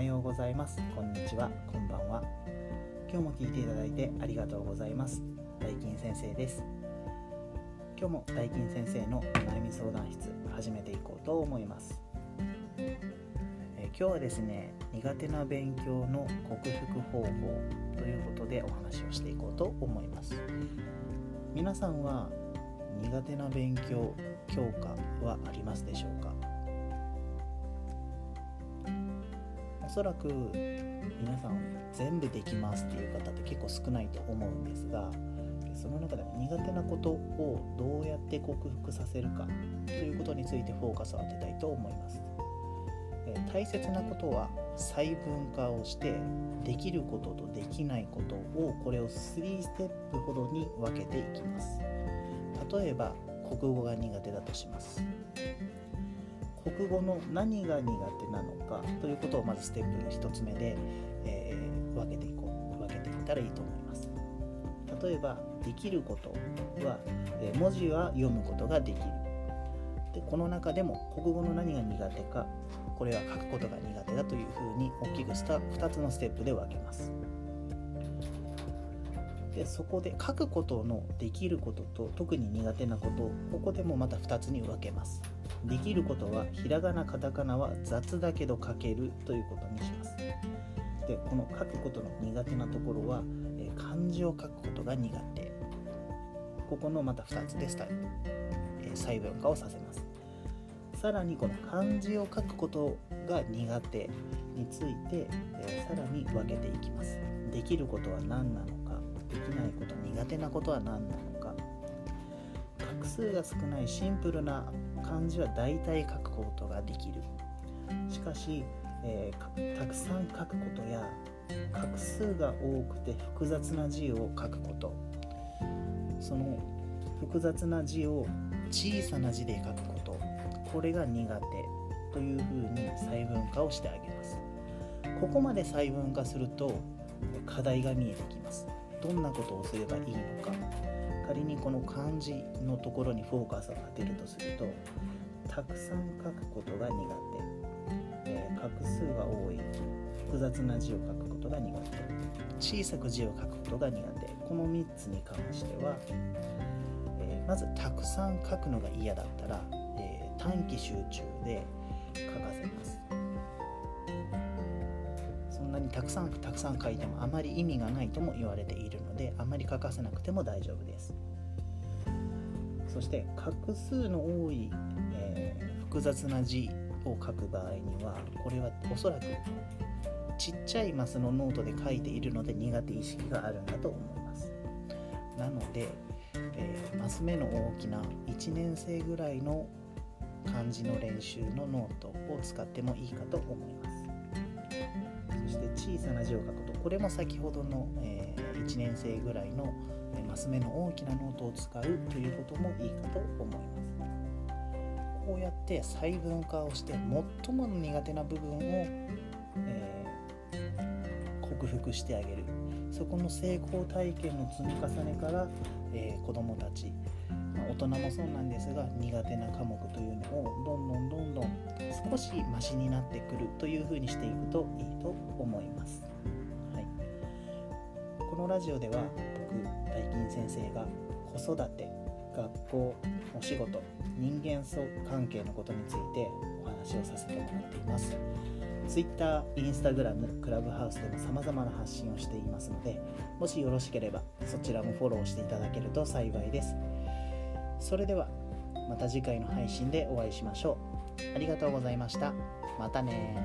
はようございます。こんにちは。こんばんは。今日も聞いていただいてありがとうございます。大金先生です。今日も大金先生のお悩み相談室始めていこうと思います。え今日はですね苦手な勉強の克服方法ということでお話をしていこうと思います。皆さんは苦手な勉強教科はありますでしょうか？おそらく皆さん全部できますっていう方って結構少ないと思うんですがその中で苦手なことをどうやって克服させるかということについてフォーカスを当てたいと思います。大切なことは細分化をしてできることとできないことをこれを3ステップほどに分けていきます。例えば国語が苦手だとします。国語の何が苦手なのかということをまずステップの1つ目で、えー、分けていこう分けていったらいいと思います。例えばできることは、えー、文字は読むことができる。でこの中でも国語の何が苦手かこれは書くことが苦手だというふうに大きくした2つのステップで分けます。でそこで書くことのできることと特に苦手なことここでもまた2つに分けます。できることはひらがなカタカナは雑だけど書けるということにします。でこの書くことの苦手なところは、え漢字を書くことが苦手。ここのまた2つでスタイル、え細分化をさせます。さらにこの漢字を書くことが苦手について、えさらに分けていきます。できることは何なのかできないこと苦手なことは何なのか。画数が少ないシンプルな漢字は大体書くことができる。しかし、えー、たくさん書くことや画数が多くて複雑な字を書くこと。その複雑な字を小さな字で書くこと。これが苦手というふうに細分化をしてあげます。ここまで細分化すると課題が見えてきます。どんなことをすればいいのか。仮にこの漢字のところにフォーカスを当てるとするとたくさん書くことが苦手、えー、画数が多い。複雑な字を書くことが苦手。小さく字を書くことが苦手。この3つに関しては、えー、まずたくさん書くのが嫌だったら、えー、短期集中で書かせます。そんなにたくさんたくさん書いてもあまり意味がないとも言われているのであまり書かせなくても大丈夫です。そして画数の多い、えー、複雑な字を書く場合にはこれはおそらくちっちゃいマスのノートで書いているので苦手意識があるんだと思います。なので、えー、マス目の大きな1年生ぐらいの漢字の練習のノートを使ってもいいかと思います。そして小さな字を書くとこれも先ほどの、えー、1年生ぐらいのえマス目の大きなノートを使うということもいいかと思います。こうやって細分化をして最も苦手な部分を、えー、克服してあげる。そこの成功体験の積み重ねから、えー、子どもたち、まあ、大人もそうなんですが苦手な科目というのをどんどんどんどん少しマシになってくるというふうにしていくといいと思います。はい、このラジオでは僕大金先生が子育て学校お仕事人間関係のことについてお話をさせてもらっています。Twitter、Instagram、クラブハウスでも様々な発信をしていますのでもしよろしければそちらもフォローしていただけると幸いです。それではまた次回の配信でお会いしましょう。ありがとうございました。またね